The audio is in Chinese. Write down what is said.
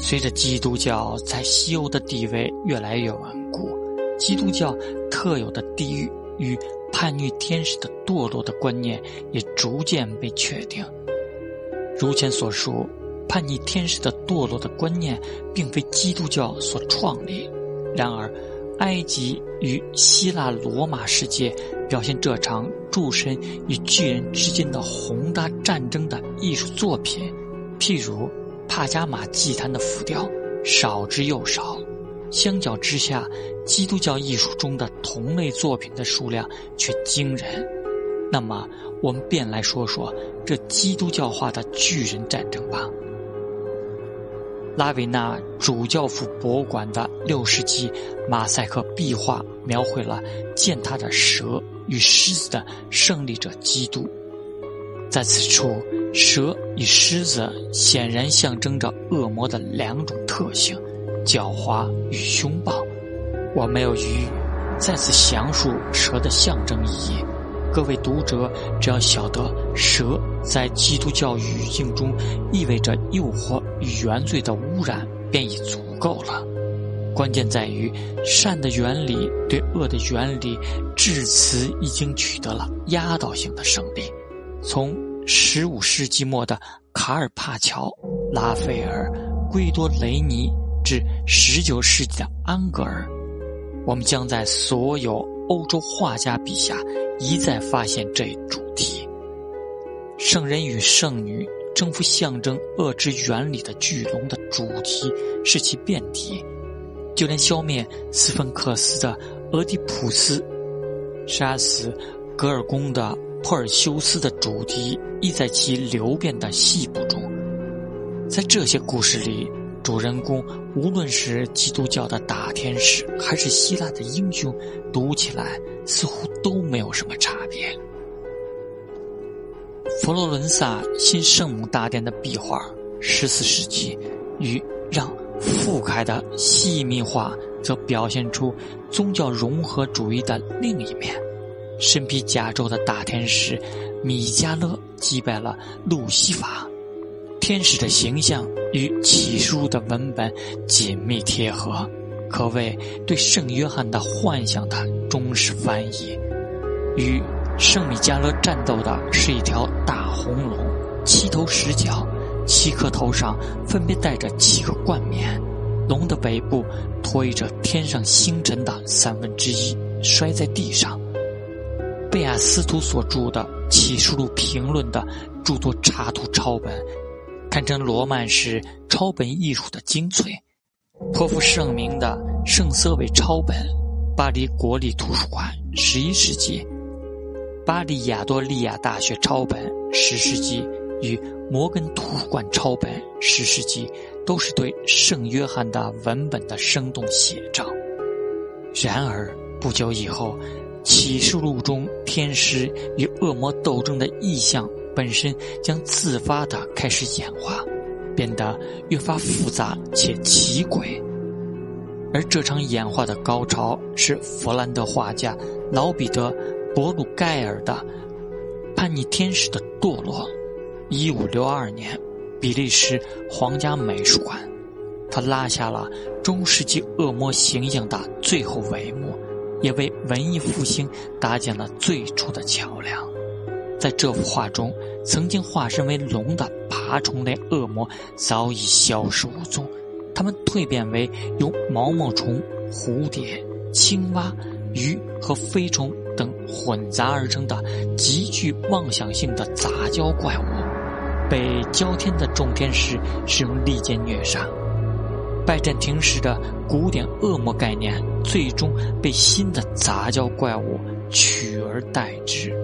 随着基督教在西欧的地位越来越稳固，基督教特有的地狱与叛逆天使的堕落的观念也逐渐被确定。如前所述，叛逆天使的堕落的观念并非基督教所创立，然而，埃及与希腊罗马世界表现这场诸神与巨人之间的宏大战争的艺术作品，譬如。帕加马祭坛的浮雕少之又少，相较之下，基督教艺术中的同类作品的数量却惊人。那么，我们便来说说这基督教化的巨人战争吧。拉维纳主教府博物馆的六世纪马赛克壁画描绘了践踏着蛇与狮子的胜利者基督，在此处。蛇与狮子显然象征着恶魔的两种特性：狡猾与凶暴。我没有余再次详述蛇的象征意义。各位读者只要晓得蛇在基督教语境中意味着诱惑与原罪的污染，便已足够了。关键在于善的原理对恶的原理，至此已经取得了压倒性的胜利。从十五世纪末的卡尔帕乔、拉斐尔、圭多雷尼至十九世纪的安格尔，我们将在所有欧洲画家笔下一再发现这一主题：圣人与圣女征服象征恶之原理的巨龙的主题是其辩题，就连消灭斯芬克斯的俄狄浦斯、杀死格尔宫的。珀尔修斯的主题亦在其流变的细部中。在这些故事里，主人公无论是基督教的大天使，还是希腊的英雄，读起来似乎都没有什么差别。佛罗伦萨新圣母大殿的壁画，十四世纪，与让傅凯的细密画，则表现出宗教融合主义的另一面。身披甲胄的大天使米迦勒击败了路西法，天使的形象与启书的文本紧密贴合，可谓对圣约翰的幻想的忠实翻译。与圣米迦勒战斗的是一条大红龙，七头十角，七颗头上分别戴着七个冠冕，龙的尾部拖曳着天上星辰的三分之一，摔在地上。贝亚斯图所著的《启示录评论》的著作插图抄本，堪称罗曼史抄本艺术的精粹。颇负盛名的圣瑟韦抄本，巴黎国立图书馆十一世纪；巴黎亚多利亚大学抄本十世纪与摩根图书馆抄本十世纪，都是对圣约翰的文本的生动写照。然而不久以后。启示录中天使与恶魔斗争的意象本身将自发地开始演化，变得越发复杂且奇诡。而这场演化的高潮是佛兰德画家老彼得·博鲁盖尔的《叛逆天使的堕落》。一五六二年，比利时皇家美术馆，他拉下了中世纪恶魔形象的最后帷幕。也为文艺复兴搭建了最初的桥梁。在这幅画中，曾经化身为龙的爬虫类恶魔早已消失无踪，它们蜕变为由毛毛虫、蝴蝶、青蛙、鱼和飞虫等混杂而成的极具妄想性的杂交怪物，被焦天的众天使使用利剑虐杀。拜占庭时的古典恶魔概念，最终被新的杂交怪物取而代之。